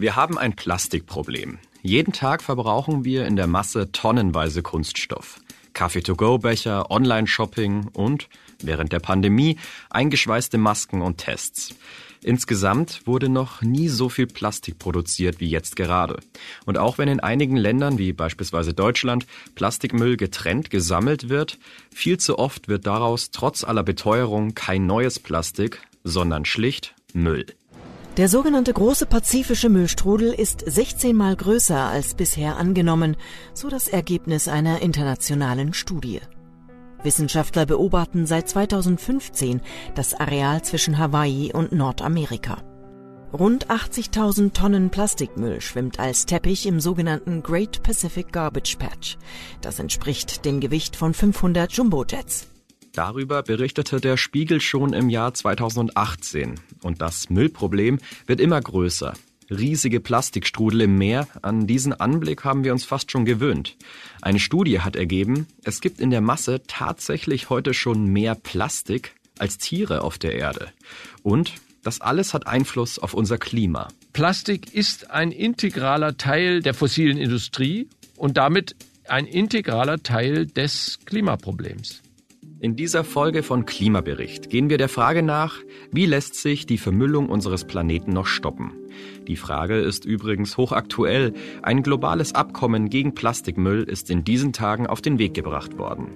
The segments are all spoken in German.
Wir haben ein Plastikproblem. Jeden Tag verbrauchen wir in der Masse tonnenweise Kunststoff. Kaffee-to-go-Becher, Online-Shopping und, während der Pandemie, eingeschweißte Masken und Tests. Insgesamt wurde noch nie so viel Plastik produziert wie jetzt gerade. Und auch wenn in einigen Ländern, wie beispielsweise Deutschland, Plastikmüll getrennt gesammelt wird, viel zu oft wird daraus trotz aller Beteuerung kein neues Plastik, sondern schlicht Müll. Der sogenannte große pazifische Müllstrudel ist 16 mal größer als bisher angenommen, so das Ergebnis einer internationalen Studie. Wissenschaftler beobachten seit 2015 das Areal zwischen Hawaii und Nordamerika. Rund 80.000 Tonnen Plastikmüll schwimmt als Teppich im sogenannten Great Pacific Garbage Patch. Das entspricht dem Gewicht von 500 Jumbojets. Darüber berichtete der Spiegel schon im Jahr 2018. Und das Müllproblem wird immer größer. Riesige Plastikstrudel im Meer, an diesen Anblick haben wir uns fast schon gewöhnt. Eine Studie hat ergeben, es gibt in der Masse tatsächlich heute schon mehr Plastik als Tiere auf der Erde. Und das alles hat Einfluss auf unser Klima. Plastik ist ein integraler Teil der fossilen Industrie und damit ein integraler Teil des Klimaproblems. In dieser Folge von Klimabericht gehen wir der Frage nach, wie lässt sich die Vermüllung unseres Planeten noch stoppen? Die Frage ist übrigens hochaktuell. Ein globales Abkommen gegen Plastikmüll ist in diesen Tagen auf den Weg gebracht worden.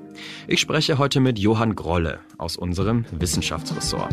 Ich spreche heute mit Johann Grolle aus unserem Wissenschaftsressort.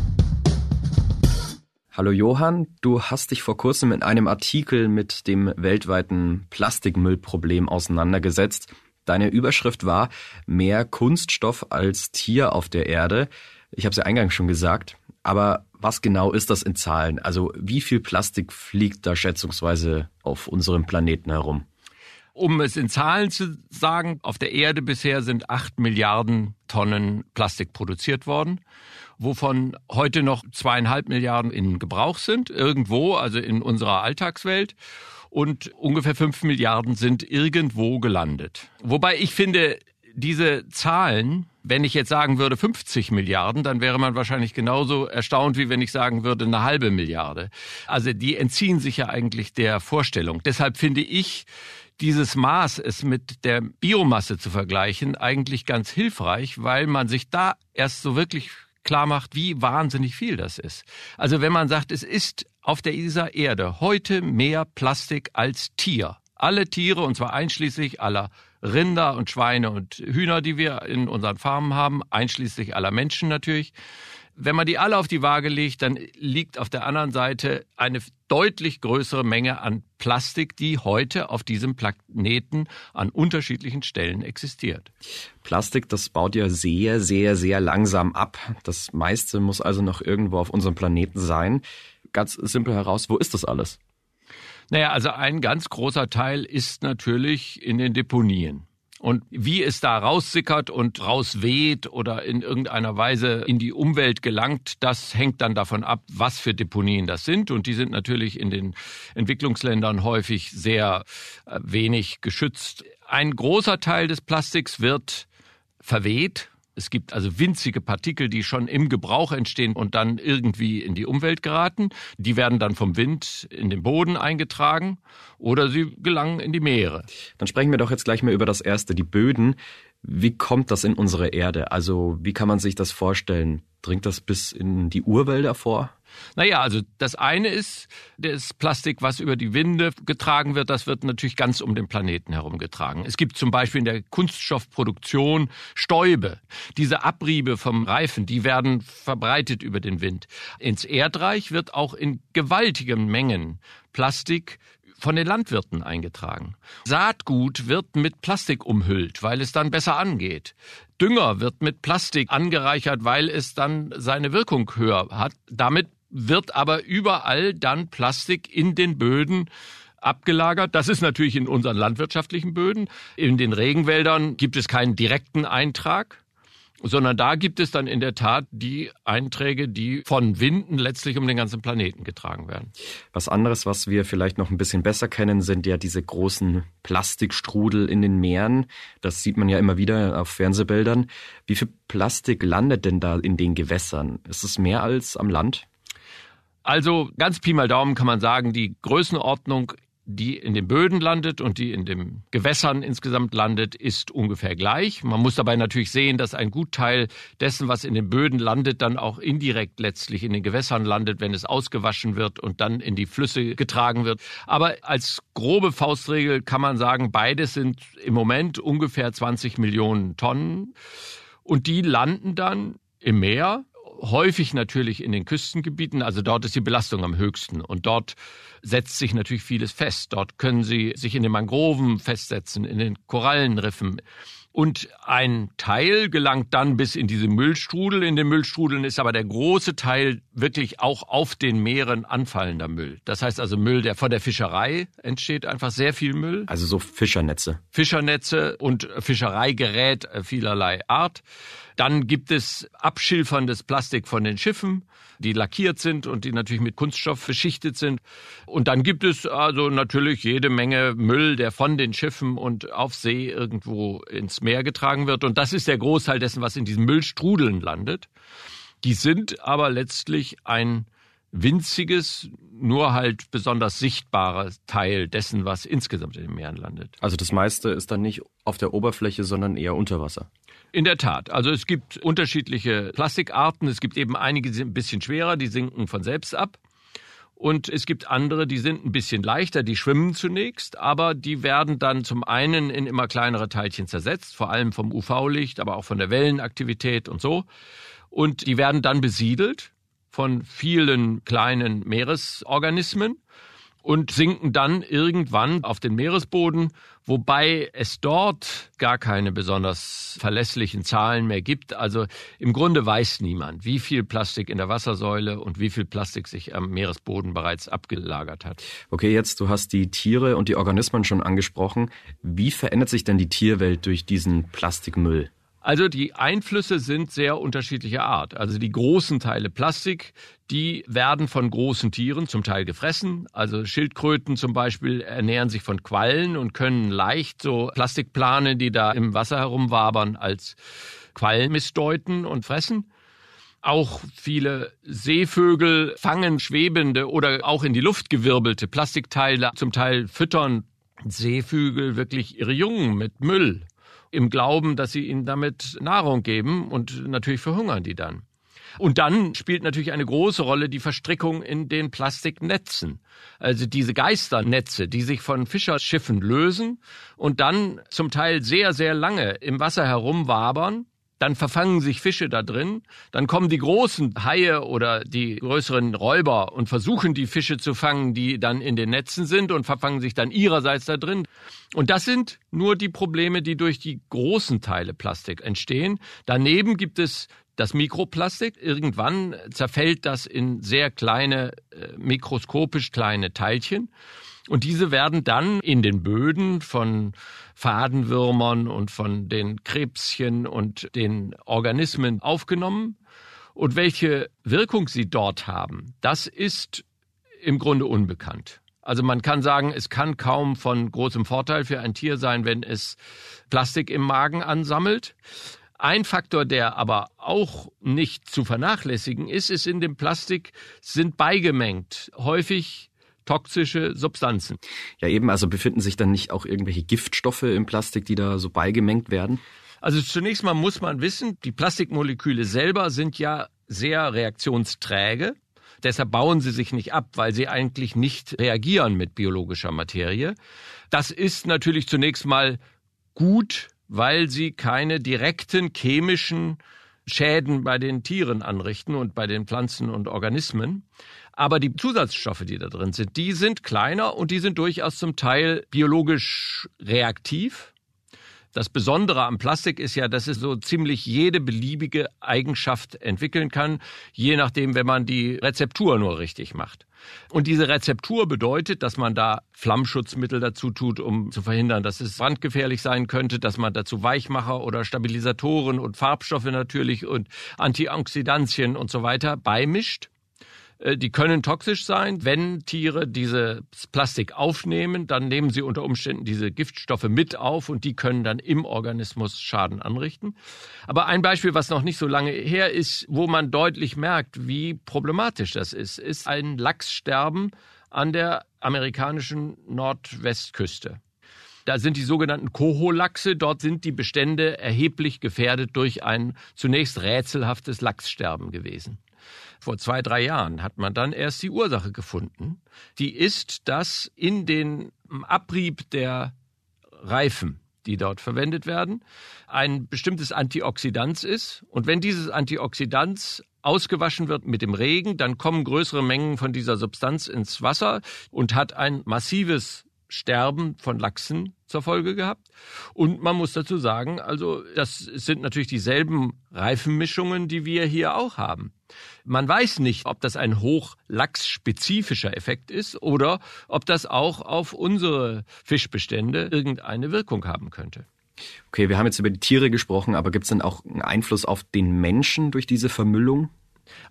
Hallo Johann, du hast dich vor kurzem in einem Artikel mit dem weltweiten Plastikmüllproblem auseinandergesetzt. Deine Überschrift war Mehr Kunststoff als Tier auf der Erde. Ich habe es ja eingangs schon gesagt. Aber was genau ist das in Zahlen? Also wie viel Plastik fliegt da schätzungsweise auf unserem Planeten herum? Um es in Zahlen zu sagen, auf der Erde bisher sind acht Milliarden Tonnen Plastik produziert worden wovon heute noch zweieinhalb Milliarden in Gebrauch sind, irgendwo, also in unserer Alltagswelt. Und ungefähr fünf Milliarden sind irgendwo gelandet. Wobei ich finde, diese Zahlen, wenn ich jetzt sagen würde 50 Milliarden, dann wäre man wahrscheinlich genauso erstaunt, wie wenn ich sagen würde eine halbe Milliarde. Also die entziehen sich ja eigentlich der Vorstellung. Deshalb finde ich, dieses Maß, es mit der Biomasse zu vergleichen, eigentlich ganz hilfreich, weil man sich da erst so wirklich klar macht, wie wahnsinnig viel das ist. Also wenn man sagt, es ist auf dieser Erde heute mehr Plastik als Tier. Alle Tiere, und zwar einschließlich aller Rinder und Schweine und Hühner, die wir in unseren Farmen haben, einschließlich aller Menschen natürlich. Wenn man die alle auf die Waage legt, dann liegt auf der anderen Seite eine deutlich größere Menge an Plastik, die heute auf diesem Planeten an unterschiedlichen Stellen existiert. Plastik, das baut ja sehr, sehr, sehr langsam ab. Das meiste muss also noch irgendwo auf unserem Planeten sein. Ganz simpel heraus, wo ist das alles? Naja, also ein ganz großer Teil ist natürlich in den Deponien. Und wie es da raussickert und rausweht oder in irgendeiner Weise in die Umwelt gelangt, das hängt dann davon ab, was für Deponien das sind. Und die sind natürlich in den Entwicklungsländern häufig sehr äh, wenig geschützt. Ein großer Teil des Plastiks wird verweht Es gibt also winzige Partikel, die schon im Gebrauch entstehen und dann irgendwie in die Umwelt geraten. Die werden dann vom Wind in den Boden eingetragen oder sie gelangen in die Meere. Dann sprechen wir doch jetzt gleich mal über das erste, die Böden. Wie kommt das in unsere Erde? Also wie kann man sich das vorstellen? Dringt das bis in die Urwälder vor? Naja, also das eine ist das Plastik, was über die Winde getragen wird, das wird natürlich ganz um den Planeten herum getragen. Es gibt zum Beispiel in der Kunststoffproduktion Stäube. Diese Abriebe vom Reifen, die werden verbreitet über den Wind. Ins Erdreich wird auch in gewaltigen Mengen Plastik von den Landwirten eingetragen. Saatgut wird mit Plastik umhüllt, weil es dann besser angeht. Dünger wird mit Plastik angereichert, weil es dann seine Wirkung höher hat. Damit wird aber überall dann Plastik in den Böden abgelagert. Das ist natürlich in unseren landwirtschaftlichen Böden. In den Regenwäldern gibt es keinen direkten Eintrag sondern da gibt es dann in der Tat die Einträge, die von Winden letztlich um den ganzen Planeten getragen werden. Was anderes, was wir vielleicht noch ein bisschen besser kennen, sind ja diese großen Plastikstrudel in den Meeren. Das sieht man ja immer wieder auf Fernsehbildern. Wie viel Plastik landet denn da in den Gewässern? Ist es mehr als am Land? Also ganz Pi mal Daumen kann man sagen, die Größenordnung die in den Böden landet und die in den Gewässern insgesamt landet, ist ungefähr gleich. Man muss dabei natürlich sehen, dass ein Gutteil dessen, was in den Böden landet, dann auch indirekt letztlich in den Gewässern landet, wenn es ausgewaschen wird und dann in die Flüsse getragen wird. Aber als grobe Faustregel kann man sagen, beides sind im Moment ungefähr 20 Millionen Tonnen. Und die landen dann im Meer häufig natürlich in den Küstengebieten, also dort ist die Belastung am höchsten und dort setzt sich natürlich vieles fest. Dort können sie sich in den Mangroven festsetzen, in den Korallenriffen. Und ein Teil gelangt dann bis in diese Müllstrudel. In den Müllstrudeln ist aber der große Teil wirklich auch auf den Meeren anfallender Müll. Das heißt also Müll, der von der Fischerei entsteht, einfach sehr viel Müll. Also so Fischernetze. Fischernetze und Fischereigerät vielerlei Art. Dann gibt es abschilferndes Plastik von den Schiffen, die lackiert sind und die natürlich mit Kunststoff beschichtet sind. Und dann gibt es also natürlich jede Menge Müll, der von den Schiffen und auf See irgendwo ins Meer getragen wird. Und das ist der Großteil dessen, was in diesen Müllstrudeln landet. Die sind aber letztlich ein winziges, nur halt besonders sichtbarer Teil dessen, was insgesamt in den Meeren landet. Also das meiste ist dann nicht auf der Oberfläche, sondern eher unter Wasser. In der Tat. Also es gibt unterschiedliche Plastikarten. Es gibt eben einige, die sind ein bisschen schwerer, die sinken von selbst ab. Und es gibt andere, die sind ein bisschen leichter, die schwimmen zunächst, aber die werden dann zum einen in immer kleinere Teilchen zersetzt, vor allem vom UV-Licht, aber auch von der Wellenaktivität und so. Und die werden dann besiedelt von vielen kleinen Meeresorganismen und sinken dann irgendwann auf den Meeresboden, wobei es dort gar keine besonders verlässlichen Zahlen mehr gibt. Also im Grunde weiß niemand, wie viel Plastik in der Wassersäule und wie viel Plastik sich am Meeresboden bereits abgelagert hat. Okay, jetzt du hast die Tiere und die Organismen schon angesprochen. Wie verändert sich denn die Tierwelt durch diesen Plastikmüll? Also die Einflüsse sind sehr unterschiedlicher Art. Also die großen Teile Plastik, die werden von großen Tieren zum Teil gefressen. Also Schildkröten zum Beispiel ernähren sich von Quallen und können leicht so Plastikplane, die da im Wasser herumwabern, als Quallen missdeuten und fressen. Auch viele Seevögel fangen schwebende oder auch in die Luft gewirbelte Plastikteile. Zum Teil füttern Seevögel wirklich ihre Jungen mit Müll im Glauben, dass sie ihnen damit Nahrung geben und natürlich verhungern die dann. Und dann spielt natürlich eine große Rolle die Verstrickung in den Plastiknetzen. Also diese Geisternetze, die sich von Fischerschiffen lösen und dann zum Teil sehr, sehr lange im Wasser herumwabern dann verfangen sich Fische da drin, dann kommen die großen Haie oder die größeren Räuber und versuchen die Fische zu fangen, die dann in den Netzen sind und verfangen sich dann ihrerseits da drin. Und das sind nur die Probleme, die durch die großen Teile Plastik entstehen. Daneben gibt es das Mikroplastik. Irgendwann zerfällt das in sehr kleine, äh, mikroskopisch kleine Teilchen. Und diese werden dann in den Böden von Fadenwürmern und von den Krebschen und den Organismen aufgenommen. Und welche Wirkung sie dort haben, das ist im Grunde unbekannt. Also man kann sagen, es kann kaum von großem Vorteil für ein Tier sein, wenn es Plastik im Magen ansammelt. Ein Faktor, der aber auch nicht zu vernachlässigen ist, ist in dem Plastik sind beigemengt häufig toxische Substanzen. Ja, eben, also befinden sich dann nicht auch irgendwelche Giftstoffe im Plastik, die da so beigemengt werden? Also zunächst mal muss man wissen, die Plastikmoleküle selber sind ja sehr reaktionsträge. Deshalb bauen sie sich nicht ab, weil sie eigentlich nicht reagieren mit biologischer Materie. Das ist natürlich zunächst mal gut weil sie keine direkten chemischen Schäden bei den Tieren anrichten und bei den Pflanzen und Organismen. Aber die Zusatzstoffe, die da drin sind, die sind kleiner und die sind durchaus zum Teil biologisch reaktiv. Das Besondere am Plastik ist ja, dass es so ziemlich jede beliebige Eigenschaft entwickeln kann, je nachdem, wenn man die Rezeptur nur richtig macht. Und diese Rezeptur bedeutet, dass man da Flammschutzmittel dazu tut, um zu verhindern, dass es brandgefährlich sein könnte, dass man dazu Weichmacher oder Stabilisatoren und Farbstoffe natürlich und Antioxidantien und so weiter beimischt. Äh, die können toxisch sein. Wenn Tiere dieses Plastik aufnehmen, dann nehmen sie unter Umständen diese Giftstoffe mit auf und die können dann im Organismus Schaden anrichten. Aber ein Beispiel, was noch nicht so lange her ist, wo man deutlich merkt, wie problematisch das ist, ist ein Lachssterben an der amerikanischen Nordwestküste. Da sind die sogenannten Koholachse. Dort sind die Bestände erheblich gefährdet durch ein zunächst rätselhaftes Lachssterben gewesen. Vor zwei, drei Jahren hat man dann erst die Ursache gefunden. Die ist, dass in den Abrieb der Reifen, die dort verwendet werden, ein bestimmtes Antioxidant ist. Und wenn dieses Antioxidant ausgewaschen wird mit dem Regen, dann kommen größere Mengen von dieser Substanz ins Wasser und hat ein massives Sterben von Lachsen zur Folge gehabt. Und man muss dazu sagen, also das sind natürlich dieselben Reifenmischungen, die wir hier auch haben. Man weiß nicht, ob das ein hochlachsspezifischer Effekt ist oder ob das auch auf unsere Fischbestände irgendeine Wirkung haben könnte. Okay, wir haben jetzt über die Tiere gesprochen, aber gibt es denn auch einen Einfluss auf den Menschen durch diese Vermüllung?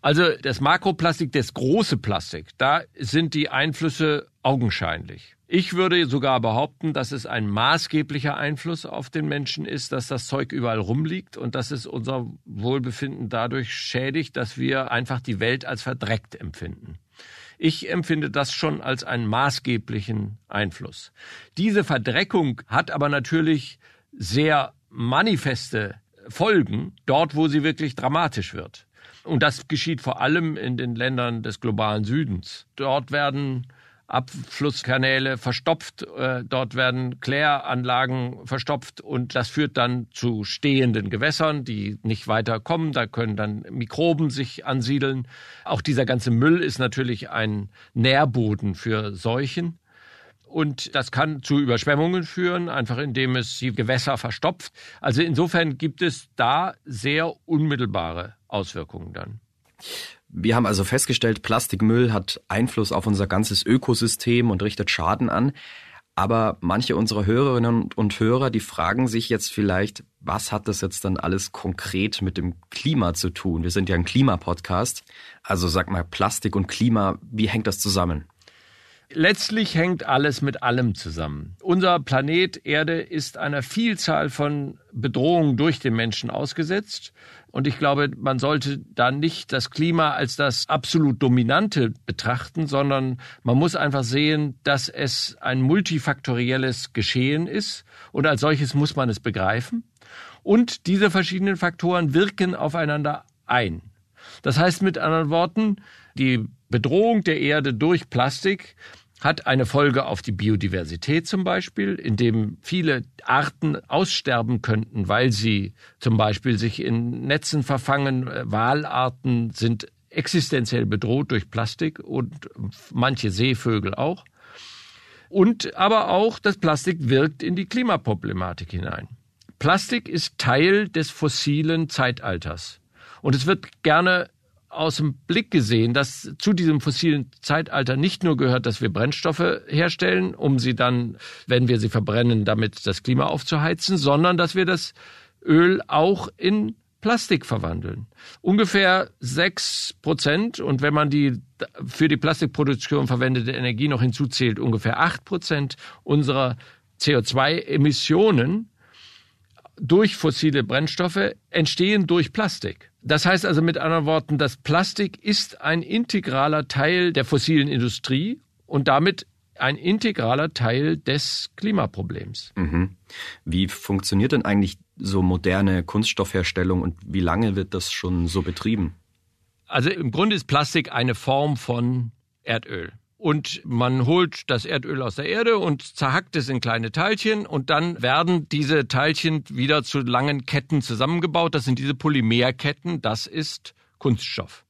Also das Makroplastik, das große Plastik, da sind die Einflüsse augenscheinlich. Ich würde sogar behaupten, dass es ein maßgeblicher Einfluss auf den Menschen ist, dass das Zeug überall rumliegt und dass es unser Wohlbefinden dadurch schädigt, dass wir einfach die Welt als verdreckt empfinden. Ich empfinde das schon als einen maßgeblichen Einfluss. Diese Verdreckung hat aber natürlich sehr manifeste Folgen dort, wo sie wirklich dramatisch wird. Und das geschieht vor allem in den Ländern des globalen Südens. Dort werden Abflusskanäle verstopft, äh, dort werden Kläranlagen verstopft und das führt dann zu stehenden Gewässern, die nicht weiter kommen. Da können dann Mikroben sich ansiedeln. Auch dieser ganze Müll ist natürlich ein Nährboden für Seuchen. Und das kann zu Überschwemmungen führen, einfach indem es die Gewässer verstopft. Also insofern gibt es da sehr unmittelbare Auswirkungen dann. Wir haben also festgestellt, Plastikmüll hat Einfluss auf unser ganzes Ökosystem und richtet Schaden an. Aber manche unserer Hörerinnen und Hörer, die fragen sich jetzt vielleicht, was hat das jetzt dann alles konkret mit dem Klima zu tun? Wir sind ja ein Klimapodcast. Also sag mal, Plastik und Klima, wie hängt das zusammen? Letztlich hängt alles mit allem zusammen. Unser Planet Erde ist einer Vielzahl von Bedrohungen durch den Menschen ausgesetzt. Und ich glaube, man sollte da nicht das Klima als das absolut Dominante betrachten, sondern man muss einfach sehen, dass es ein multifaktorielles Geschehen ist. Und als solches muss man es begreifen. Und diese verschiedenen Faktoren wirken aufeinander ein. Das heißt mit anderen Worten, die Bedrohung der Erde durch Plastik hat eine Folge auf die Biodiversität zum Beispiel, indem viele Arten aussterben könnten, weil sie zum Beispiel sich in Netzen verfangen. Walarten sind existenziell bedroht durch Plastik und manche Seevögel auch. Und aber auch das Plastik wirkt in die Klimaproblematik hinein. Plastik ist Teil des fossilen Zeitalters. Und es wird gerne aus dem Blick gesehen, dass zu diesem fossilen Zeitalter nicht nur gehört, dass wir Brennstoffe herstellen, um sie dann, wenn wir sie verbrennen, damit das Klima aufzuheizen, sondern dass wir das Öl auch in Plastik verwandeln. Ungefähr sechs Prozent und wenn man die für die Plastikproduktion verwendete Energie noch hinzuzählt, ungefähr acht Prozent unserer CO2-Emissionen durch fossile Brennstoffe entstehen durch Plastik. Das heißt also mit anderen Worten, das Plastik ist ein integraler Teil der fossilen Industrie und damit ein integraler Teil des Klimaproblems. Mhm. Wie funktioniert denn eigentlich so moderne Kunststoffherstellung und wie lange wird das schon so betrieben? Also im Grunde ist Plastik eine Form von Erdöl. Und man holt das Erdöl aus der Erde und zerhackt es in kleine Teilchen und dann werden diese Teilchen wieder zu langen Ketten zusammengebaut. Das sind diese Polymerketten. Das ist Kunststoff.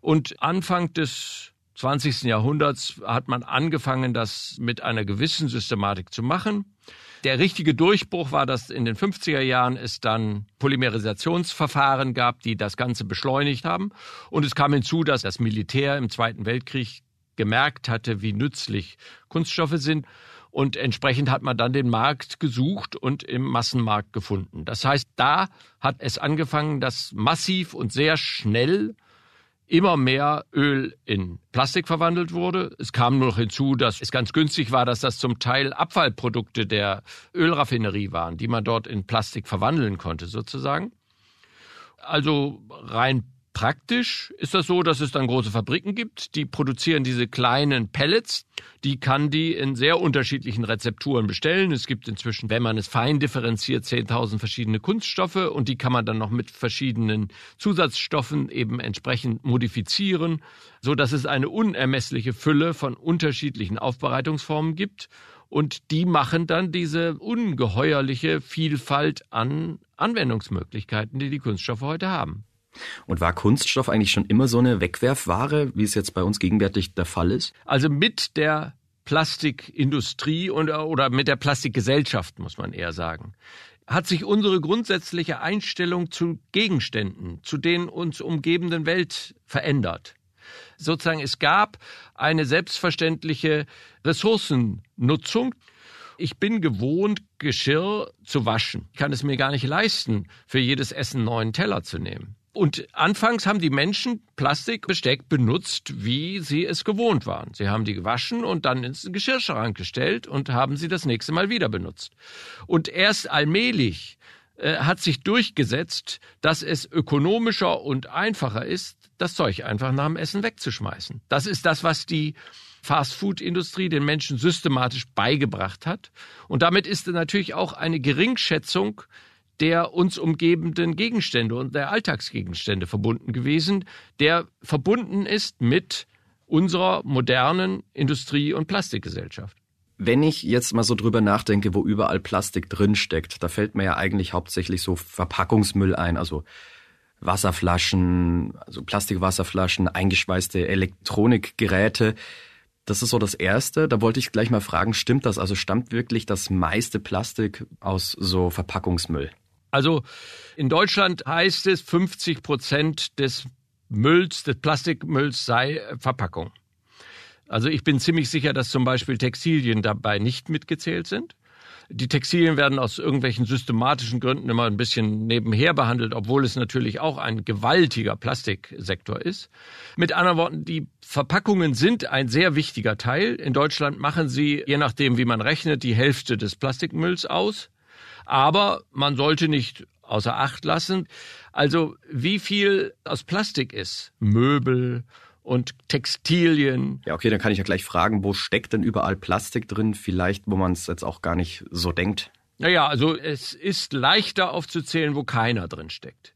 Und Anfang des 20. Jahrhunderts hat man angefangen, das mit einer gewissen Systematik zu machen. Der richtige Durchbruch war, dass in den 50er Jahren es dann Polymerisationsverfahren gab, die das Ganze beschleunigt haben. Und es kam hinzu, dass das Militär im Zweiten Weltkrieg gemerkt hatte, wie nützlich Kunststoffe sind. Und entsprechend hat man dann den Markt gesucht und im Massenmarkt gefunden. Das heißt, da hat es angefangen, dass massiv und sehr schnell immer mehr Öl in Plastik verwandelt wurde. Es kam nur noch hinzu, dass es ganz günstig war, dass das zum Teil Abfallprodukte der Ölraffinerie waren, die man dort in Plastik verwandeln konnte, sozusagen. Also rein Praktisch ist das so, dass es dann große Fabriken gibt, die produzieren diese kleinen Pellets. Die kann die in sehr unterschiedlichen Rezepturen bestellen. Es gibt inzwischen, wenn man es fein differenziert, 10.000 verschiedene Kunststoffe und die kann man dann noch mit verschiedenen Zusatzstoffen eben entsprechend modifizieren, so dass es eine unermessliche Fülle von unterschiedlichen Aufbereitungsformen gibt. Und die machen dann diese ungeheuerliche Vielfalt an Anwendungsmöglichkeiten, die die Kunststoffe heute haben. Und war Kunststoff eigentlich schon immer so eine Wegwerfware, wie es jetzt bei uns gegenwärtig der Fall ist? Also mit der Plastikindustrie und, oder mit der Plastikgesellschaft, muss man eher sagen, hat sich unsere grundsätzliche Einstellung zu Gegenständen, zu den uns umgebenden Welt verändert. Sozusagen, es gab eine selbstverständliche Ressourcennutzung. Ich bin gewohnt, Geschirr zu waschen. Ich kann es mir gar nicht leisten, für jedes Essen neuen Teller zu nehmen. Und anfangs haben die Menschen Plastikbesteck benutzt, wie sie es gewohnt waren. Sie haben die gewaschen und dann ins Geschirrschrank gestellt und haben sie das nächste Mal wieder benutzt. Und erst allmählich äh, hat sich durchgesetzt, dass es ökonomischer und einfacher ist, das Zeug einfach nach dem Essen wegzuschmeißen. Das ist das, was die Fastfood-Industrie den Menschen systematisch beigebracht hat. Und damit ist natürlich auch eine Geringschätzung der uns umgebenden Gegenstände und der Alltagsgegenstände verbunden gewesen, der verbunden ist mit unserer modernen Industrie- und Plastikgesellschaft. Wenn ich jetzt mal so drüber nachdenke, wo überall Plastik drinsteckt, da fällt mir ja eigentlich hauptsächlich so Verpackungsmüll ein, also Wasserflaschen, also Plastikwasserflaschen, eingeschweißte Elektronikgeräte. Das ist so das Erste. Da wollte ich gleich mal fragen, stimmt das? Also stammt wirklich das meiste Plastik aus so Verpackungsmüll? Also in Deutschland heißt es, 50 Prozent des Mülls, des Plastikmülls sei Verpackung. Also ich bin ziemlich sicher, dass zum Beispiel Textilien dabei nicht mitgezählt sind. Die Textilien werden aus irgendwelchen systematischen Gründen immer ein bisschen nebenher behandelt, obwohl es natürlich auch ein gewaltiger Plastiksektor ist. Mit anderen Worten, die Verpackungen sind ein sehr wichtiger Teil. In Deutschland machen sie, je nachdem, wie man rechnet, die Hälfte des Plastikmülls aus. Aber man sollte nicht außer Acht lassen, also wie viel aus Plastik ist. Möbel und Textilien. Ja, okay, dann kann ich ja gleich fragen, wo steckt denn überall Plastik drin? Vielleicht, wo man es jetzt auch gar nicht so denkt. Naja, also es ist leichter aufzuzählen, wo keiner drin steckt.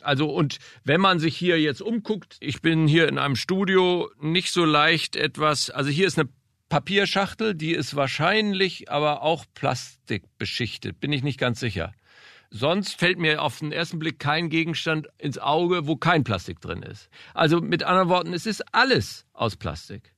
Also und wenn man sich hier jetzt umguckt, ich bin hier in einem Studio, nicht so leicht etwas, also hier ist eine Papierschachtel, die ist wahrscheinlich aber auch plastikbeschichtet, bin ich nicht ganz sicher. Sonst fällt mir auf den ersten Blick kein Gegenstand ins Auge, wo kein Plastik drin ist. Also mit anderen Worten, es ist alles aus Plastik.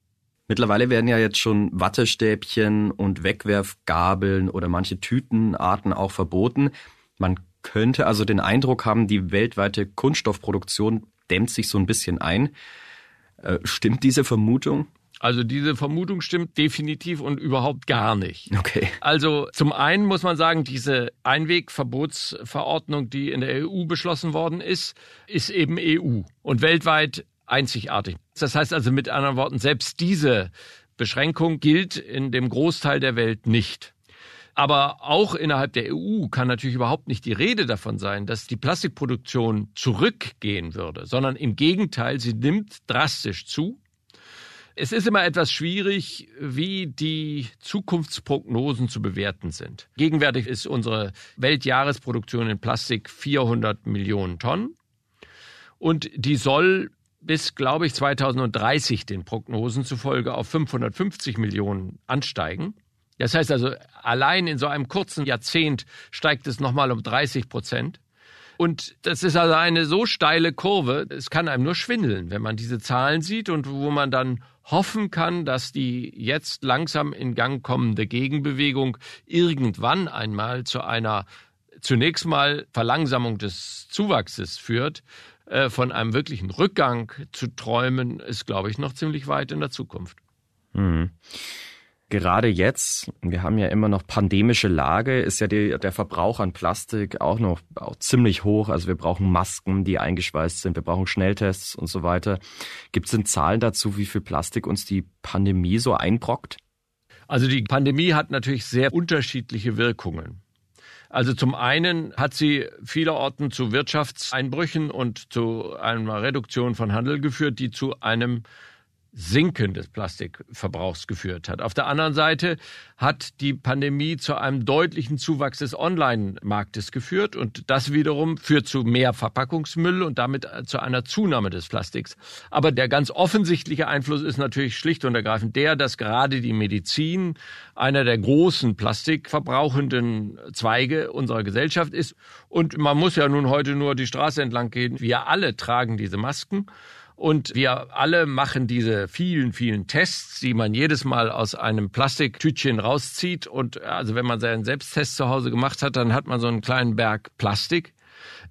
Mittlerweile werden ja jetzt schon Wattestäbchen und Wegwerfgabeln oder manche Tütenarten auch verboten. Man könnte also den Eindruck haben, die weltweite Kunststoffproduktion dämmt sich so ein bisschen ein. Äh, stimmt diese Vermutung? Also diese Vermutung stimmt definitiv und überhaupt gar nicht. Okay. Also zum einen muss man sagen, diese Einwegverbotsverordnung, die in der EU beschlossen worden ist, ist eben EU und weltweit einzigartig. Das heißt also mit anderen Worten, selbst diese Beschränkung gilt in dem Großteil der Welt nicht. Aber auch innerhalb der EU kann natürlich überhaupt nicht die Rede davon sein, dass die Plastikproduktion zurückgehen würde, sondern im Gegenteil, sie nimmt drastisch zu. Es ist immer etwas schwierig, wie die Zukunftsprognosen zu bewerten sind. Gegenwärtig ist unsere Weltjahresproduktion in Plastik 400 Millionen Tonnen und die soll bis, glaube ich, 2030 den Prognosen zufolge auf 550 Millionen ansteigen. Das heißt also, allein in so einem kurzen Jahrzehnt steigt es nochmal um 30 Prozent. Und das ist also eine so steile Kurve, es kann einem nur schwindeln, wenn man diese Zahlen sieht und wo man dann hoffen kann, dass die jetzt langsam in Gang kommende Gegenbewegung irgendwann einmal zu einer zunächst mal Verlangsamung des Zuwachses führt. Äh, von einem wirklichen Rückgang zu träumen, ist, glaube ich, noch ziemlich weit in der Zukunft. Mhm gerade jetzt, wir haben ja immer noch pandemische Lage, ist ja die, der Verbrauch an Plastik auch noch auch ziemlich hoch. Also wir brauchen Masken, die eingeschweißt sind, wir brauchen Schnelltests und so weiter. Gibt es denn Zahlen dazu, wie viel Plastik uns die Pandemie so einbrockt? Also die Pandemie hat natürlich sehr unterschiedliche Wirkungen. Also zum einen hat sie vielerorten zu Wirtschaftseinbrüchen und zu einer Reduktion von Handel geführt, die zu einem Sinken des Plastikverbrauchs geführt hat. Auf der anderen Seite hat die Pandemie zu einem deutlichen Zuwachs des Online-Marktes geführt und das wiederum führt zu mehr Verpackungsmüll und damit zu einer Zunahme des Plastiks. Aber der ganz offensichtliche Einfluss ist natürlich schlicht und ergreifend der, dass gerade die Medizin einer der großen plastikverbrauchenden Zweige unserer Gesellschaft ist und man muss ja nun heute nur die Straße entlang gehen. Wir alle tragen diese Masken. Und wir alle machen diese vielen, vielen Tests, die man jedes Mal aus einem Plastiktütchen rauszieht. Und also wenn man seinen Selbsttest zu Hause gemacht hat, dann hat man so einen kleinen Berg Plastik.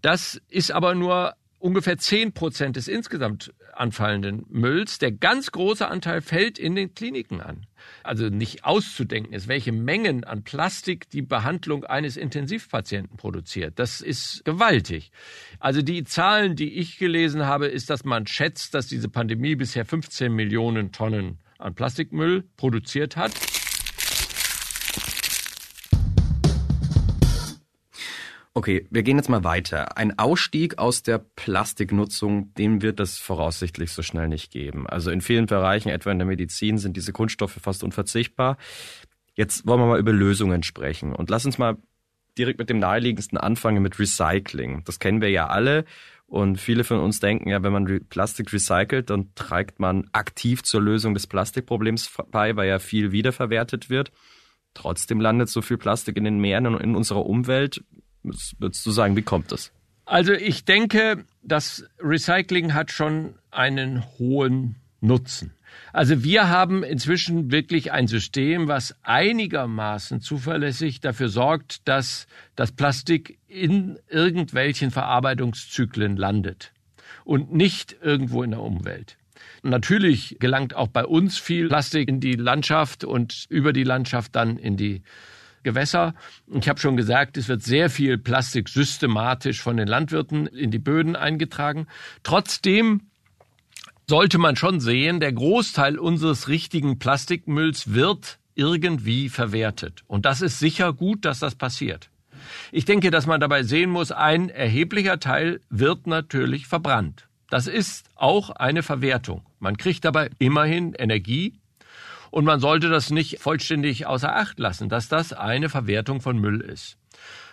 Das ist aber nur ungefähr zehn Prozent des insgesamt anfallenden Mülls. Der ganz große Anteil fällt in den Kliniken an. Also nicht auszudenken ist, welche Mengen an Plastik die Behandlung eines Intensivpatienten produziert. Das ist gewaltig. Also die Zahlen, die ich gelesen habe, ist, dass man schätzt, dass diese Pandemie bisher 15 Millionen Tonnen an Plastikmüll produziert hat. Okay, wir gehen jetzt mal weiter. Ein Ausstieg aus der Plastiknutzung, den wird es voraussichtlich so schnell nicht geben. Also in vielen Bereichen, etwa in der Medizin, sind diese Kunststoffe fast unverzichtbar. Jetzt wollen wir mal über Lösungen sprechen. Und lass uns mal direkt mit dem naheliegendsten anfangen, mit Recycling. Das kennen wir ja alle. Und viele von uns denken ja, wenn man Plastik recycelt, dann trägt man aktiv zur Lösung des Plastikproblems bei, weil ja viel wiederverwertet wird. Trotzdem landet so viel Plastik in den Meeren und in unserer Umwelt. Würdest du sagen, wie kommt das? Also ich denke, das Recycling hat schon einen hohen Nutzen. Also wir haben inzwischen wirklich ein System, was einigermaßen zuverlässig dafür sorgt, dass das Plastik in irgendwelchen Verarbeitungszyklen landet und nicht irgendwo in der Umwelt. Natürlich gelangt auch bei uns viel Plastik in die Landschaft und über die Landschaft dann in die Gewässer. Ich habe schon gesagt, es wird sehr viel Plastik systematisch von den Landwirten in die Böden eingetragen. Trotzdem sollte man schon sehen, der Großteil unseres richtigen Plastikmülls wird irgendwie verwertet. Und das ist sicher gut, dass das passiert. Ich denke, dass man dabei sehen muss, ein erheblicher Teil wird natürlich verbrannt. Das ist auch eine Verwertung. Man kriegt dabei immerhin Energie und man sollte das nicht vollständig außer Acht lassen, dass das eine Verwertung von Müll ist.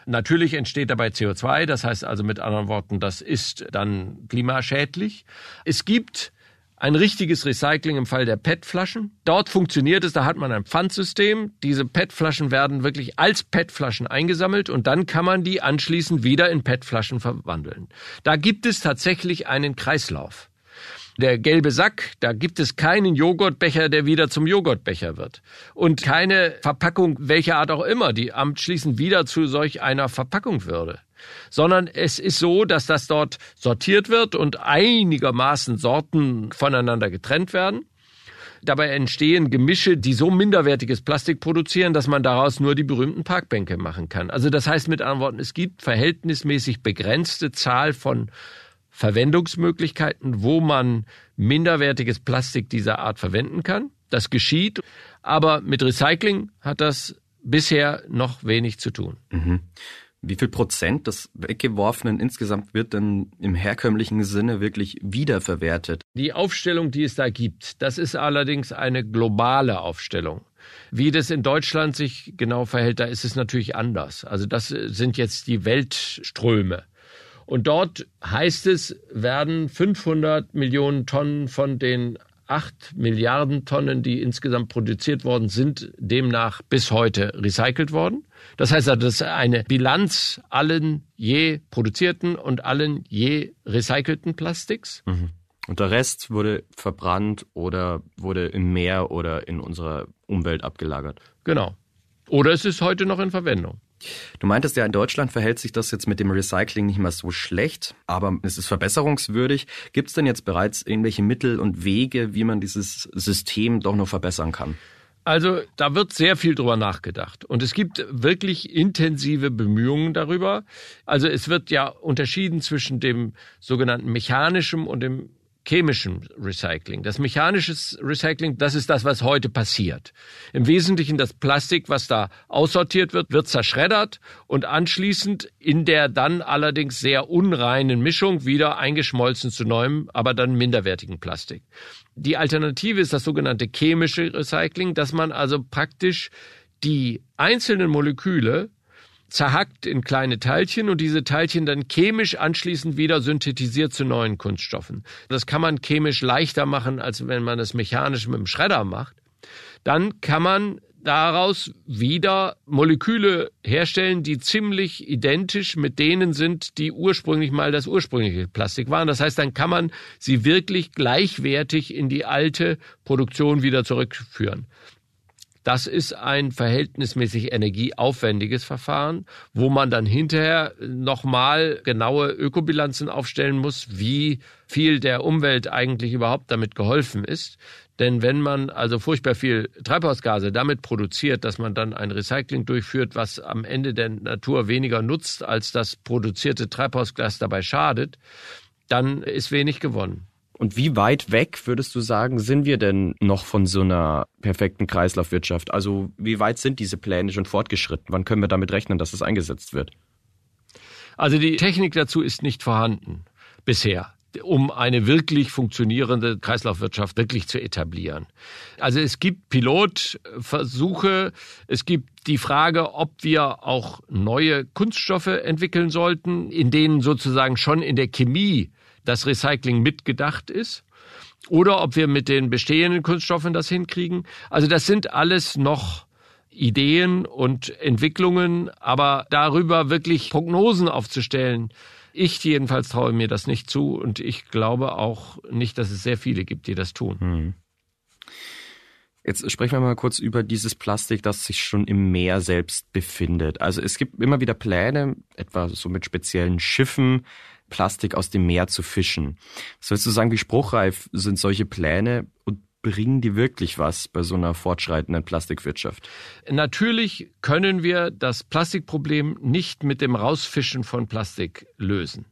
Natürlich entsteht dabei CO2, das heißt also mit anderen Worten, das ist dann klimaschädlich. Es gibt ein richtiges Recycling im Fall der PET-Flaschen. Dort funktioniert es, da hat man ein Pfandsystem. Diese PET-Flaschen werden wirklich als PET-Flaschen eingesammelt und dann kann man die anschließend wieder in PET-Flaschen verwandeln. Da gibt es tatsächlich einen Kreislauf. Der gelbe Sack, da gibt es keinen Joghurtbecher, der wieder zum Joghurtbecher wird. Und keine Verpackung, welcher Art auch immer, die anschließend wieder zu solch einer Verpackung würde. Sondern es ist so, dass das dort sortiert wird und einigermaßen Sorten voneinander getrennt werden. Dabei entstehen Gemische, die so minderwertiges Plastik produzieren, dass man daraus nur die berühmten Parkbänke machen kann. Also das heißt mit anderen Worten, es gibt verhältnismäßig begrenzte Zahl von Verwendungsmöglichkeiten, wo man minderwertiges Plastik dieser Art verwenden kann. Das geschieht, aber mit Recycling hat das bisher noch wenig zu tun. Mhm. Wie viel Prozent des Weggeworfenen insgesamt wird denn im herkömmlichen Sinne wirklich wiederverwertet? Die Aufstellung, die es da gibt, das ist allerdings eine globale Aufstellung. Wie das in Deutschland sich genau verhält, da ist es natürlich anders. Also das sind jetzt die Weltströme. Und dort heißt es, werden 500 Millionen Tonnen von den 8 Milliarden Tonnen, die insgesamt produziert worden sind, demnach bis heute recycelt worden. Das heißt, das ist eine Bilanz allen je produzierten und allen je recycelten Plastiks. Mhm. Und der Rest wurde verbrannt oder wurde im Meer oder in unserer Umwelt abgelagert. Genau. Oder es ist heute noch in Verwendung. Du meintest ja, in Deutschland verhält sich das jetzt mit dem Recycling nicht mehr so schlecht, aber es ist verbesserungswürdig. Gibt es denn jetzt bereits irgendwelche Mittel und Wege, wie man dieses System doch noch verbessern kann? Also da wird sehr viel drüber nachgedacht und es gibt wirklich intensive Bemühungen darüber. Also es wird ja unterschieden zwischen dem sogenannten mechanischen und dem chemischem Recycling. Das mechanische Recycling, das ist das, was heute passiert. Im Wesentlichen das Plastik, was da aussortiert wird, wird zerschreddert und anschließend in der dann allerdings sehr unreinen Mischung wieder eingeschmolzen zu neuem, aber dann minderwertigen Plastik. Die Alternative ist das sogenannte chemische Recycling, dass man also praktisch die einzelnen Moleküle zerhackt in kleine Teilchen und diese Teilchen dann chemisch anschließend wieder synthetisiert zu neuen Kunststoffen. Das kann man chemisch leichter machen, als wenn man es mechanisch mit dem Schredder macht. Dann kann man daraus wieder Moleküle herstellen, die ziemlich identisch mit denen sind, die ursprünglich mal das ursprüngliche Plastik waren. Das heißt, dann kann man sie wirklich gleichwertig in die alte Produktion wieder zurückführen. Das ist ein verhältnismäßig energieaufwendiges Verfahren, wo man dann hinterher nochmal genaue Ökobilanzen aufstellen muss, wie viel der Umwelt eigentlich überhaupt damit geholfen ist. Denn wenn man also furchtbar viel Treibhausgase damit produziert, dass man dann ein Recycling durchführt, was am Ende der Natur weniger nutzt, als das produzierte Treibhausgas dabei schadet, dann ist wenig gewonnen. Und wie weit weg, würdest du sagen, sind wir denn noch von so einer perfekten Kreislaufwirtschaft? Also wie weit sind diese Pläne schon fortgeschritten? Wann können wir damit rechnen, dass es eingesetzt wird? Also die Technik dazu ist nicht vorhanden bisher um eine wirklich funktionierende Kreislaufwirtschaft wirklich zu etablieren. Also es gibt Pilotversuche, es gibt die Frage, ob wir auch neue Kunststoffe entwickeln sollten, in denen sozusagen schon in der Chemie das Recycling mitgedacht ist oder ob wir mit den bestehenden Kunststoffen das hinkriegen. Also das sind alles noch Ideen und Entwicklungen, aber darüber wirklich Prognosen aufzustellen, ich jedenfalls traue mir das nicht zu und ich glaube auch nicht, dass es sehr viele gibt, die das tun. Hm. Jetzt sprechen wir mal kurz über dieses Plastik, das sich schon im Meer selbst befindet. Also es gibt immer wieder Pläne, etwa so mit speziellen Schiffen, Plastik aus dem Meer zu fischen. Sollst du sagen, wie spruchreif sind solche Pläne und bringen die wirklich was bei so einer fortschreitenden Plastikwirtschaft? Natürlich können wir das Plastikproblem nicht mit dem Rausfischen von Plastik lösen.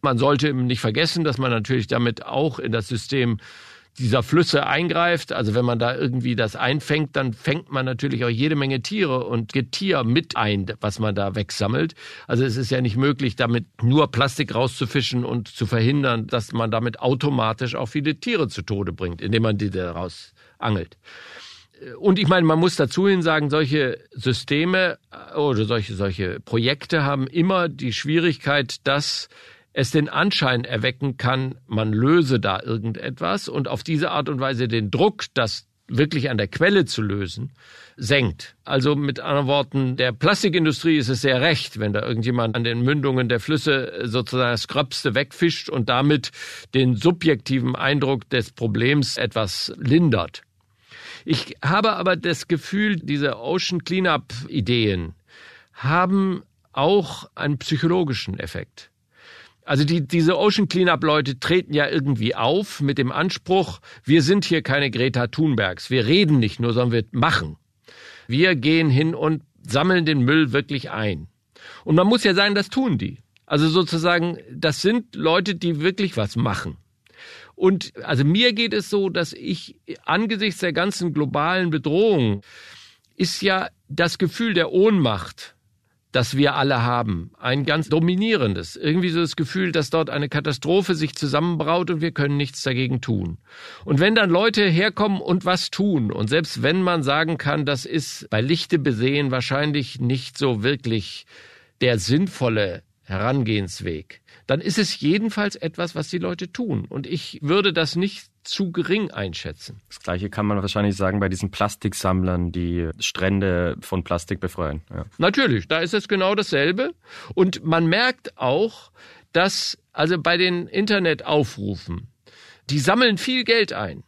Man sollte nicht vergessen, dass man natürlich damit auch in das System dieser Flüsse eingreift. Also wenn man da irgendwie das einfängt, dann fängt man natürlich auch jede Menge Tiere und Getier mit ein, was man da wegsammelt. Also es ist ja nicht möglich, damit nur Plastik rauszufischen und zu verhindern, dass man damit automatisch auch viele Tiere zu Tode bringt, indem man die daraus angelt. Und ich meine, man muss dazu hin sagen, solche Systeme oder solche, solche Projekte haben immer die Schwierigkeit, dass es den Anschein erwecken kann, man löse da irgendetwas und auf diese Art und Weise den Druck, das wirklich an der Quelle zu lösen, senkt. Also mit anderen Worten, der Plastikindustrie ist es sehr recht, wenn da irgendjemand an den Mündungen der Flüsse sozusagen das Gröbste wegfischt und damit den subjektiven Eindruck des Problems etwas lindert. Ich habe aber das Gefühl, diese Ocean Cleanup Ideen haben auch einen psychologischen Effekt. Also die, diese Ocean Cleanup Leute treten ja irgendwie auf mit dem Anspruch, wir sind hier keine Greta Thunbergs. Wir reden nicht nur, sondern wir machen. Wir gehen hin und sammeln den Müll wirklich ein. Und man muss ja sagen, das tun die. Also sozusagen, das sind Leute, die wirklich was machen. Und also mir geht es so, dass ich angesichts der ganzen globalen Bedrohung ist ja das Gefühl der Ohnmacht, das wir alle haben, ein ganz dominierendes, irgendwie so das Gefühl, dass dort eine Katastrophe sich zusammenbraut und wir können nichts dagegen tun. Und wenn dann Leute herkommen und was tun, und selbst wenn man sagen kann, das ist bei Lichte besehen wahrscheinlich nicht so wirklich der sinnvolle Herangehensweg, dann ist es jedenfalls etwas, was die Leute tun. Und ich würde das nicht zu gering einschätzen. Das gleiche kann man wahrscheinlich sagen bei diesen Plastiksammlern, die Strände von Plastik befreien. Ja. Natürlich, da ist es genau dasselbe. Und man merkt auch, dass also bei den Internetaufrufen, die sammeln viel Geld ein.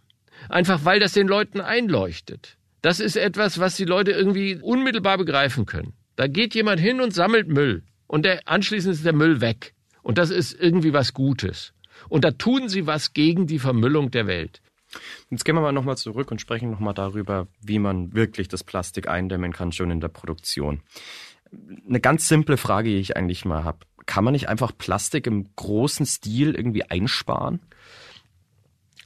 Einfach weil das den Leuten einleuchtet. Das ist etwas, was die Leute irgendwie unmittelbar begreifen können. Da geht jemand hin und sammelt Müll und der, anschließend ist der Müll weg. Und das ist irgendwie was Gutes. Und da tun sie was gegen die Vermüllung der Welt. Jetzt gehen wir mal nochmal zurück und sprechen nochmal darüber, wie man wirklich das Plastik eindämmen kann, schon in der Produktion. Eine ganz simple Frage, die ich eigentlich mal habe. Kann man nicht einfach Plastik im großen Stil irgendwie einsparen?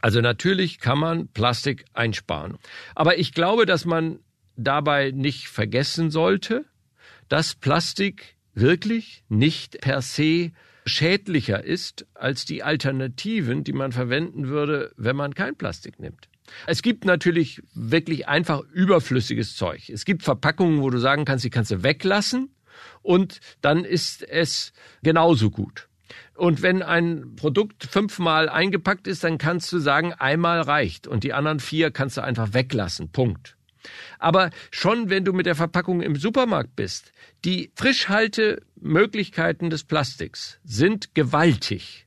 Also natürlich kann man Plastik einsparen. Aber ich glaube, dass man dabei nicht vergessen sollte, dass Plastik wirklich nicht per se schädlicher ist als die Alternativen, die man verwenden würde, wenn man kein Plastik nimmt. Es gibt natürlich wirklich einfach überflüssiges Zeug. Es gibt Verpackungen, wo du sagen kannst, die kannst du weglassen und dann ist es genauso gut. Und wenn ein Produkt fünfmal eingepackt ist, dann kannst du sagen, einmal reicht und die anderen vier kannst du einfach weglassen. Punkt. Aber schon wenn du mit der Verpackung im Supermarkt bist, die Frischhaltemöglichkeiten des Plastiks sind gewaltig.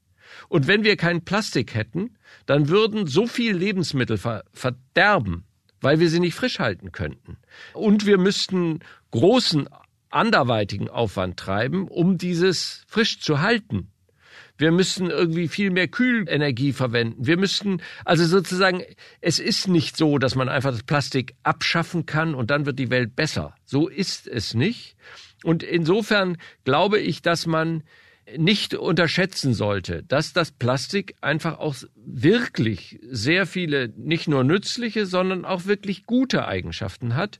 Und wenn wir kein Plastik hätten, dann würden so viel Lebensmittel ver verderben, weil wir sie nicht frisch halten könnten. Und wir müssten großen anderweitigen Aufwand treiben, um dieses frisch zu halten. Wir müssen irgendwie viel mehr Kühlenergie verwenden. Wir müssten, also sozusagen, es ist nicht so, dass man einfach das Plastik abschaffen kann und dann wird die Welt besser. So ist es nicht. Und insofern glaube ich, dass man nicht unterschätzen sollte, dass das Plastik einfach auch wirklich sehr viele nicht nur nützliche, sondern auch wirklich gute Eigenschaften hat.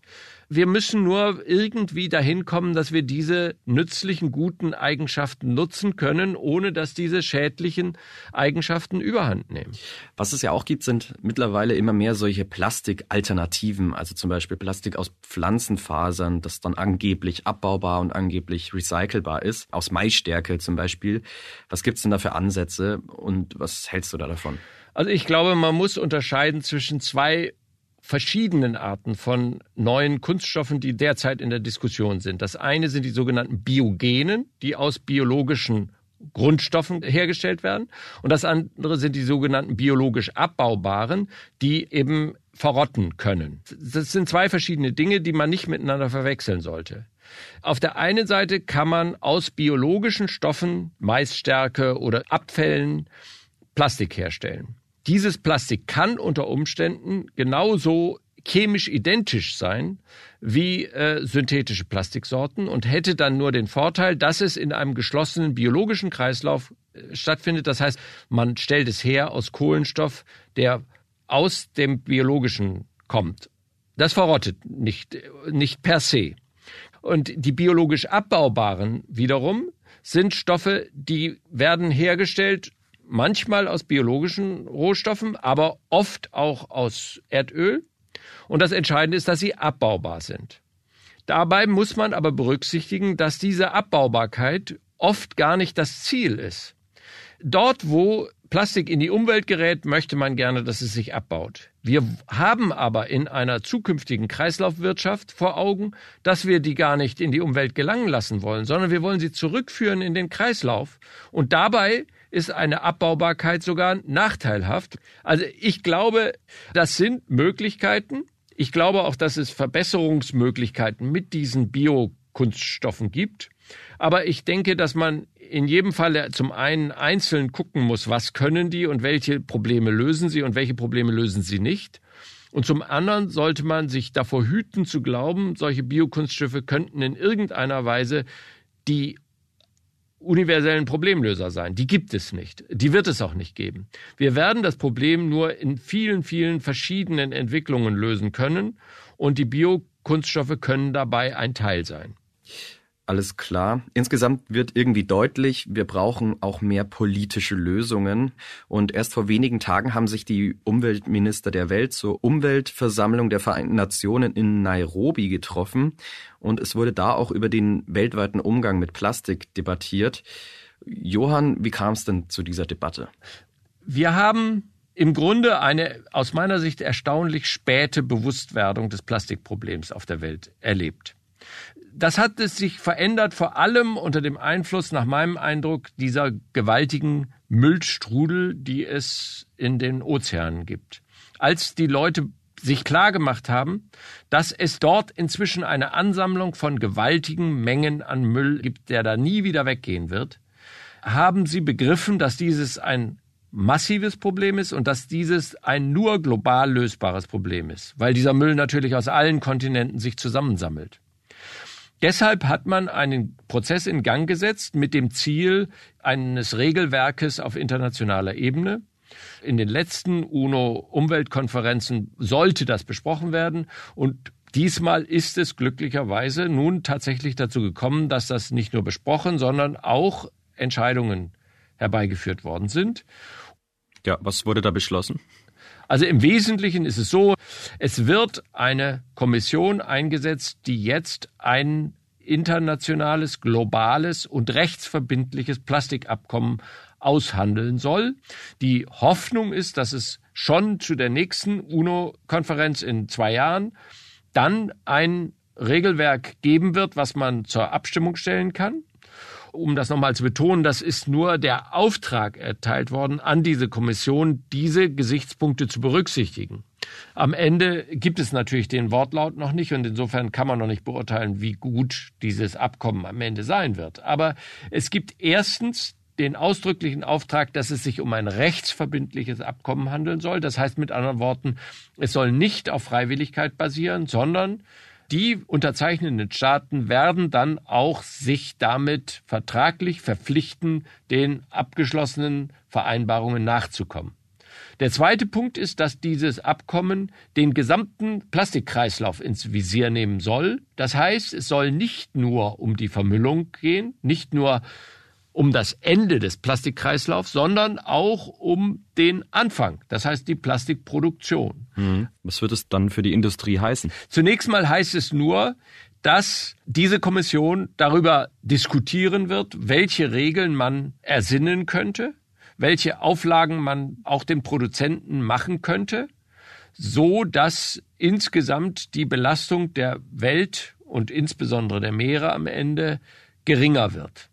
Wir müssen nur irgendwie dahin kommen, dass wir diese nützlichen, guten Eigenschaften nutzen können, ohne dass diese schädlichen Eigenschaften überhand nehmen. Was es ja auch gibt, sind mittlerweile immer mehr solche Plastikalternativen, also zum Beispiel Plastik aus Pflanzenfasern, das dann angeblich abbaubar und angeblich recycelbar ist, aus Maisstärke zum Beispiel. Was gibt's denn da für Ansätze und was hältst du da davon? Also ich glaube, man muss unterscheiden zwischen zwei verschiedenen Arten von neuen Kunststoffen, die derzeit in der Diskussion sind. Das eine sind die sogenannten Biogenen, die aus biologischen Grundstoffen hergestellt werden. Und das andere sind die sogenannten biologisch abbaubaren, die eben verrotten können. Das sind zwei verschiedene Dinge, die man nicht miteinander verwechseln sollte. Auf der einen Seite kann man aus biologischen Stoffen, Maisstärke oder Abfällen Plastik herstellen. Dieses Plastik kann unter Umständen genauso chemisch identisch sein wie äh, synthetische Plastiksorten und hätte dann nur den Vorteil, dass es in einem geschlossenen biologischen Kreislauf äh, stattfindet. Das heißt, man stellt es her aus Kohlenstoff, der aus dem biologischen kommt. Das verrottet nicht, nicht per se. Und die biologisch abbaubaren wiederum sind Stoffe, die werden hergestellt manchmal aus biologischen Rohstoffen, aber oft auch aus Erdöl. Und das Entscheidende ist, dass sie abbaubar sind. Dabei muss man aber berücksichtigen, dass diese Abbaubarkeit oft gar nicht das Ziel ist. Dort, wo Plastik in die Umwelt gerät, möchte man gerne, dass es sich abbaut. Wir haben aber in einer zukünftigen Kreislaufwirtschaft vor Augen, dass wir die gar nicht in die Umwelt gelangen lassen wollen, sondern wir wollen sie zurückführen in den Kreislauf. Und dabei ist eine Abbaubarkeit sogar nachteilhaft. Also ich glaube, das sind Möglichkeiten. Ich glaube auch, dass es Verbesserungsmöglichkeiten mit diesen Biokunststoffen gibt. Aber ich denke, dass man in jedem Fall zum einen einzeln gucken muss, was können die und welche Probleme lösen sie und welche Probleme lösen sie nicht. Und zum anderen sollte man sich davor hüten zu glauben, solche Biokunststoffe könnten in irgendeiner Weise die universellen Problemlöser sein. Die gibt es nicht. Die wird es auch nicht geben. Wir werden das Problem nur in vielen, vielen verschiedenen Entwicklungen lösen können. Und die Bio Kunststoffe können dabei ein Teil sein. Alles klar. Insgesamt wird irgendwie deutlich, wir brauchen auch mehr politische Lösungen. Und erst vor wenigen Tagen haben sich die Umweltminister der Welt zur Umweltversammlung der Vereinten Nationen in Nairobi getroffen. Und es wurde da auch über den weltweiten Umgang mit Plastik debattiert. Johann, wie kam es denn zu dieser Debatte? Wir haben im Grunde eine aus meiner Sicht erstaunlich späte Bewusstwerdung des Plastikproblems auf der Welt erlebt. Das hat es sich verändert, vor allem unter dem Einfluss, nach meinem Eindruck, dieser gewaltigen Müllstrudel, die es in den Ozeanen gibt. Als die Leute sich klar gemacht haben, dass es dort inzwischen eine Ansammlung von gewaltigen Mengen an Müll gibt, der da nie wieder weggehen wird, haben sie begriffen, dass dieses ein massives Problem ist und dass dieses ein nur global lösbares Problem ist, weil dieser Müll natürlich aus allen Kontinenten sich zusammensammelt. Deshalb hat man einen Prozess in Gang gesetzt mit dem Ziel eines Regelwerkes auf internationaler Ebene. In den letzten UNO-Umweltkonferenzen sollte das besprochen werden und Diesmal ist es glücklicherweise nun tatsächlich dazu gekommen, dass das nicht nur besprochen, sondern auch Entscheidungen herbeigeführt worden sind. Ja, was wurde da beschlossen? Also im Wesentlichen ist es so, es wird eine Kommission eingesetzt, die jetzt ein internationales, globales und rechtsverbindliches Plastikabkommen aushandeln soll. Die Hoffnung ist, dass es schon zu der nächsten UNO-Konferenz in zwei Jahren dann ein Regelwerk geben wird, was man zur Abstimmung stellen kann um das nochmal zu betonen, das ist nur der Auftrag erteilt worden an diese Kommission, diese Gesichtspunkte zu berücksichtigen. Am Ende gibt es natürlich den Wortlaut noch nicht und insofern kann man noch nicht beurteilen, wie gut dieses Abkommen am Ende sein wird. Aber es gibt erstens den ausdrücklichen Auftrag, dass es sich um ein rechtsverbindliches Abkommen handeln soll. Das heißt mit anderen Worten, es soll nicht auf Freiwilligkeit basieren, sondern die unterzeichnenden Staaten werden dann auch sich damit vertraglich verpflichten, den abgeschlossenen Vereinbarungen nachzukommen. Der zweite Punkt ist, dass dieses Abkommen den gesamten Plastikkreislauf ins Visier nehmen soll. Das heißt, es soll nicht nur um die Vermüllung gehen, nicht nur um das Ende des Plastikkreislaufs, sondern auch um den Anfang, das heißt die Plastikproduktion. Mhm. Was wird es dann für die Industrie heißen? Zunächst mal heißt es nur, dass diese Kommission darüber diskutieren wird, welche Regeln man ersinnen könnte, welche Auflagen man auch den Produzenten machen könnte, so dass insgesamt die Belastung der Welt und insbesondere der Meere am Ende geringer wird.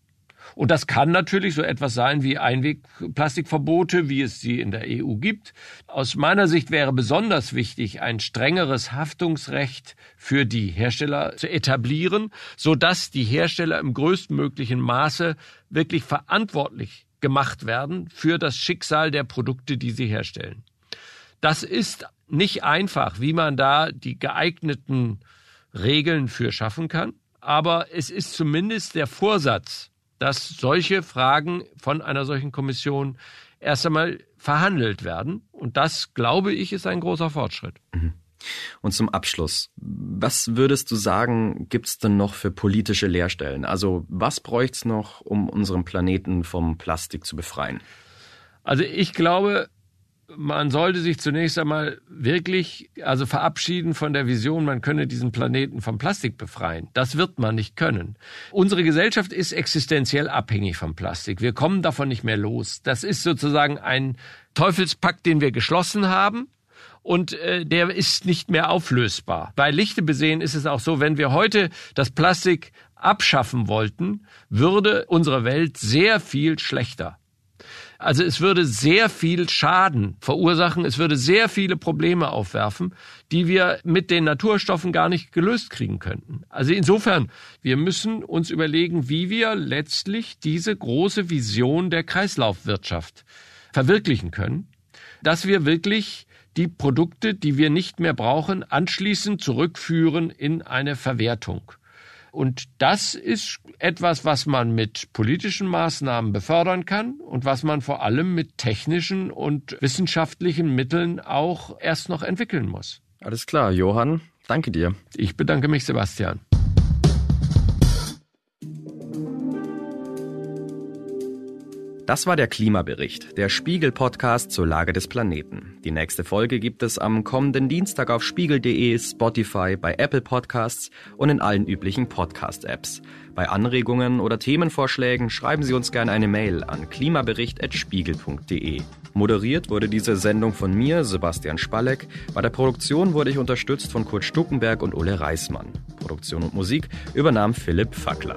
Und das kann natürlich so etwas sein wie Einwegplastikverbote, wie es sie in der EU gibt. Aus meiner Sicht wäre besonders wichtig, ein strengeres Haftungsrecht für die Hersteller zu etablieren, sodass die Hersteller im größtmöglichen Maße wirklich verantwortlich gemacht werden für das Schicksal der Produkte, die sie herstellen. Das ist nicht einfach, wie man da die geeigneten Regeln für schaffen kann, aber es ist zumindest der Vorsatz, dass solche Fragen von einer solchen Kommission erst einmal verhandelt werden. Und das, glaube ich, ist ein großer Fortschritt. Mhm. Und zum Abschluss, was würdest du sagen, gibt es denn noch für politische Leerstellen? Also was bräuchte es noch, um unseren Planeten vom Plastik zu befreien? Also ich glaube, man sollte sich zunächst einmal wirklich also verabschieden von der Vision, man könne diesen Planeten vom Plastik befreien. Das wird man nicht können. Unsere Gesellschaft ist existenziell abhängig vom Plastik. Wir kommen davon nicht mehr los. Das ist sozusagen ein Teufelspakt, den wir geschlossen haben und äh, der ist nicht mehr auflösbar. Bei Lichte besehen ist es auch so, wenn wir heute das Plastik abschaffen wollten, würde unsere Welt sehr viel schlechter. Also es würde sehr viel Schaden verursachen, es würde sehr viele Probleme aufwerfen, die wir mit den Naturstoffen gar nicht gelöst kriegen könnten. Also insofern, wir müssen uns überlegen, wie wir letztlich diese große Vision der Kreislaufwirtschaft verwirklichen können, dass wir wirklich die Produkte, die wir nicht mehr brauchen, anschließend zurückführen in eine Verwertung. Und das ist etwas, was man mit politischen Maßnahmen befördern kann und was man vor allem mit technischen und wissenschaftlichen Mitteln auch erst noch entwickeln muss. Alles klar, Johann. Danke dir. Ich bedanke mich, Sebastian. Das war der Klimabericht, der Spiegel-Podcast zur Lage des Planeten. Die nächste Folge gibt es am kommenden Dienstag auf spiegel.de, Spotify, bei Apple Podcasts und in allen üblichen Podcast-Apps. Bei Anregungen oder Themenvorschlägen schreiben Sie uns gerne eine Mail an klimabericht.spiegel.de. Moderiert wurde diese Sendung von mir, Sebastian Spalleck. Bei der Produktion wurde ich unterstützt von Kurt Stuckenberg und Ole Reismann. Produktion und Musik übernahm Philipp Fackler.